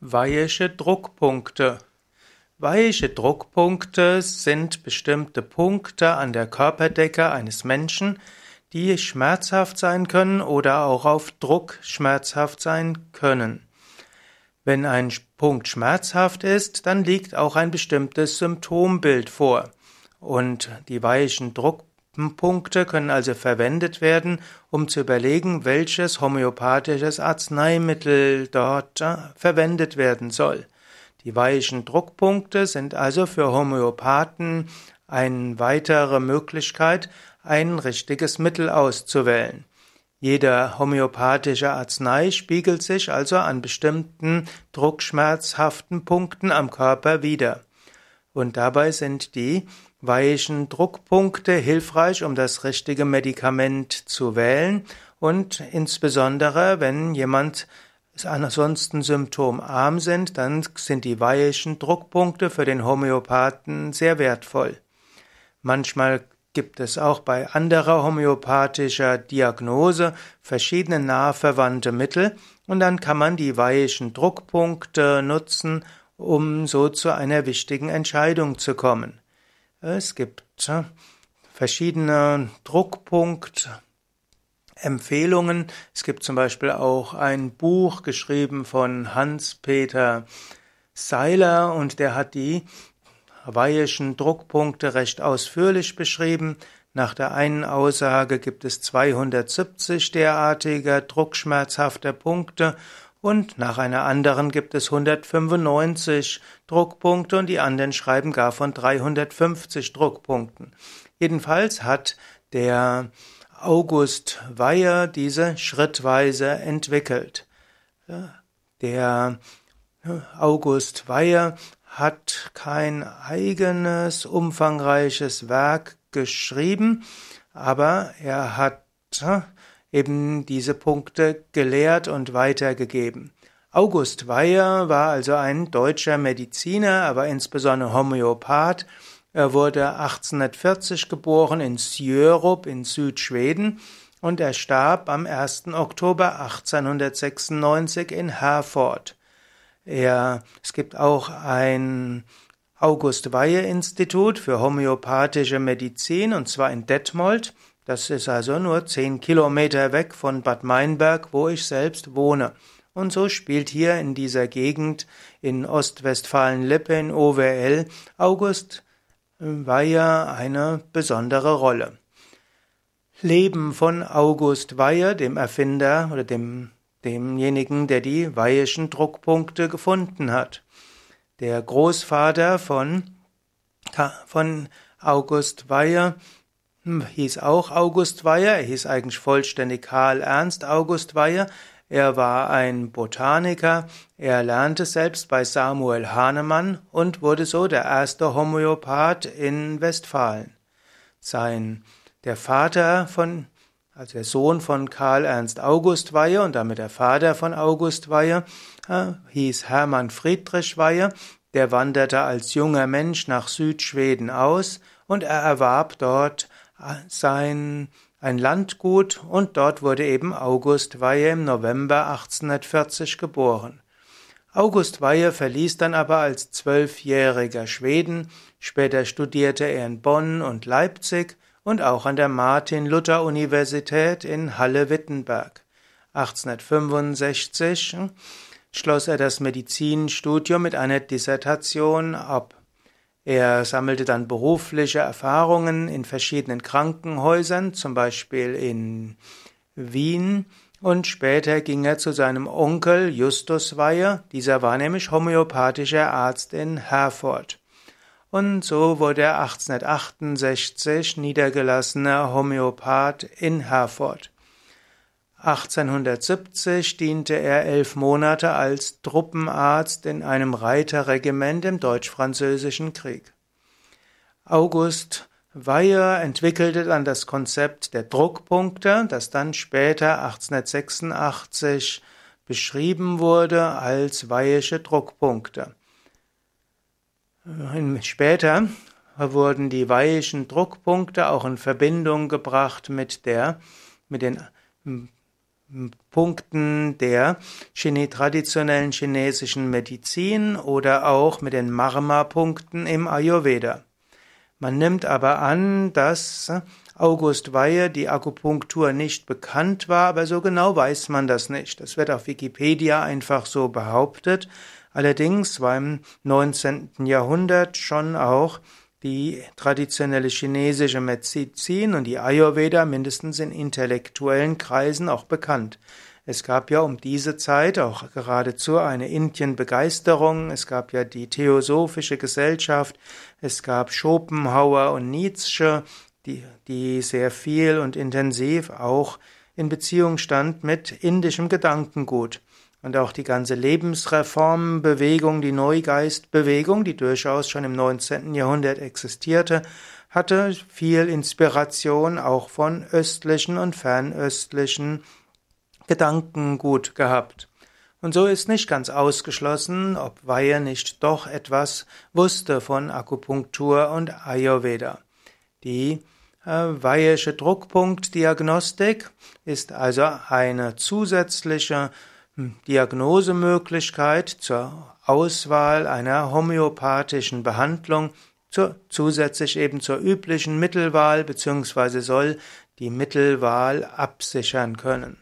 Weiche Druckpunkte. Weiche Druckpunkte sind bestimmte Punkte an der Körperdecke eines Menschen, die schmerzhaft sein können oder auch auf Druck schmerzhaft sein können. Wenn ein Punkt schmerzhaft ist, dann liegt auch ein bestimmtes Symptombild vor. Und die weichen Druckpunkte Punkte können also verwendet werden, um zu überlegen, welches homöopathisches Arzneimittel dort äh, verwendet werden soll. Die weichen Druckpunkte sind also für Homöopathen eine weitere Möglichkeit, ein richtiges Mittel auszuwählen. Jeder homöopathische Arznei spiegelt sich also an bestimmten druckschmerzhaften Punkten am Körper wider. Und dabei sind die weichen Druckpunkte hilfreich, um das richtige Medikament zu wählen und insbesondere, wenn jemand ansonsten symptomarm sind, dann sind die weichen Druckpunkte für den Homöopathen sehr wertvoll. Manchmal gibt es auch bei anderer homöopathischer Diagnose verschiedene nah verwandte Mittel und dann kann man die weichen Druckpunkte nutzen, um so zu einer wichtigen Entscheidung zu kommen. Es gibt verschiedene Druckpunktempfehlungen. Es gibt zum Beispiel auch ein Buch geschrieben von Hans-Peter Seiler und der hat die hawaiischen Druckpunkte recht ausführlich beschrieben. Nach der einen Aussage gibt es 270 derartiger druckschmerzhafter Punkte und nach einer anderen gibt es 195 Druckpunkte und die anderen schreiben gar von 350 Druckpunkten. Jedenfalls hat der August Weyer diese schrittweise entwickelt. Der August Weyer hat kein eigenes umfangreiches Werk geschrieben, aber er hat eben diese Punkte gelehrt und weitergegeben. August Weyer war also ein deutscher Mediziner, aber insbesondere Homöopath. Er wurde 1840 geboren in Sjörup in Südschweden und er starb am 1. Oktober 1896 in Herford. Er, es gibt auch ein August Weyer Institut für homöopathische Medizin und zwar in Detmold. Das ist also nur zehn Kilometer weg von Bad Meinberg, wo ich selbst wohne. Und so spielt hier in dieser Gegend in Ostwestfalen-Lippe in OWL August Weyer eine besondere Rolle. Leben von August Weyer, dem Erfinder oder dem, demjenigen, der die Weyerschen Druckpunkte gefunden hat. Der Großvater von, von August Weyer hieß auch August Weyer, er hieß eigentlich vollständig Karl Ernst August Weyer, er war ein Botaniker, er lernte selbst bei Samuel Hahnemann und wurde so der erste Homöopath in Westfalen. Sein, der Vater von, also der Sohn von Karl Ernst August Weyer und damit der Vater von August Weyer, äh, hieß Hermann Friedrich Weyer, der wanderte als junger Mensch nach Südschweden aus und er erwarb dort sein ein Landgut und dort wurde eben August Weihe im November 1840 geboren. August Weihe verließ dann aber als zwölfjähriger Schweden, später studierte er in Bonn und Leipzig und auch an der Martin-Luther-Universität in Halle-Wittenberg. 1865 schloss er das Medizinstudium mit einer Dissertation ab. Er sammelte dann berufliche Erfahrungen in verschiedenen Krankenhäusern, zum Beispiel in Wien, und später ging er zu seinem Onkel Justus Weyer, dieser war nämlich homöopathischer Arzt in Herford. Und so wurde er 1868 niedergelassener Homöopath in Herford. 1870 diente er elf Monate als Truppenarzt in einem Reiterregiment im Deutsch-Französischen Krieg. August Weyer entwickelte dann das Konzept der Druckpunkte, das dann später 1886 beschrieben wurde als Weyische Druckpunkte. Später wurden die Weyischen Druckpunkte auch in Verbindung gebracht mit der, mit den Punkten der Chine traditionellen chinesischen Medizin oder auch mit den Marma-Punkten im Ayurveda. Man nimmt aber an, dass August Weihe die Akupunktur nicht bekannt war, aber so genau weiß man das nicht. Das wird auf Wikipedia einfach so behauptet. Allerdings war im 19. Jahrhundert schon auch die traditionelle chinesische Medizin und die Ayurveda mindestens in intellektuellen Kreisen auch bekannt. Es gab ja um diese Zeit auch geradezu eine Indien-Begeisterung. Es gab ja die Theosophische Gesellschaft. Es gab Schopenhauer und Nietzsche, die, die sehr viel und intensiv auch in Beziehung stand mit indischem Gedankengut. Und auch die ganze Lebensreformbewegung, die Neugeistbewegung, die durchaus schon im 19. Jahrhundert existierte, hatte viel Inspiration auch von östlichen und fernöstlichen Gedankengut gehabt. Und so ist nicht ganz ausgeschlossen, ob Weihe nicht doch etwas wusste von Akupunktur und Ayurveda. Die äh, Druckpunktdiagnostik ist also eine zusätzliche Diagnosemöglichkeit zur Auswahl einer homöopathischen Behandlung, zur, zusätzlich eben zur üblichen Mittelwahl bzw. soll die Mittelwahl absichern können.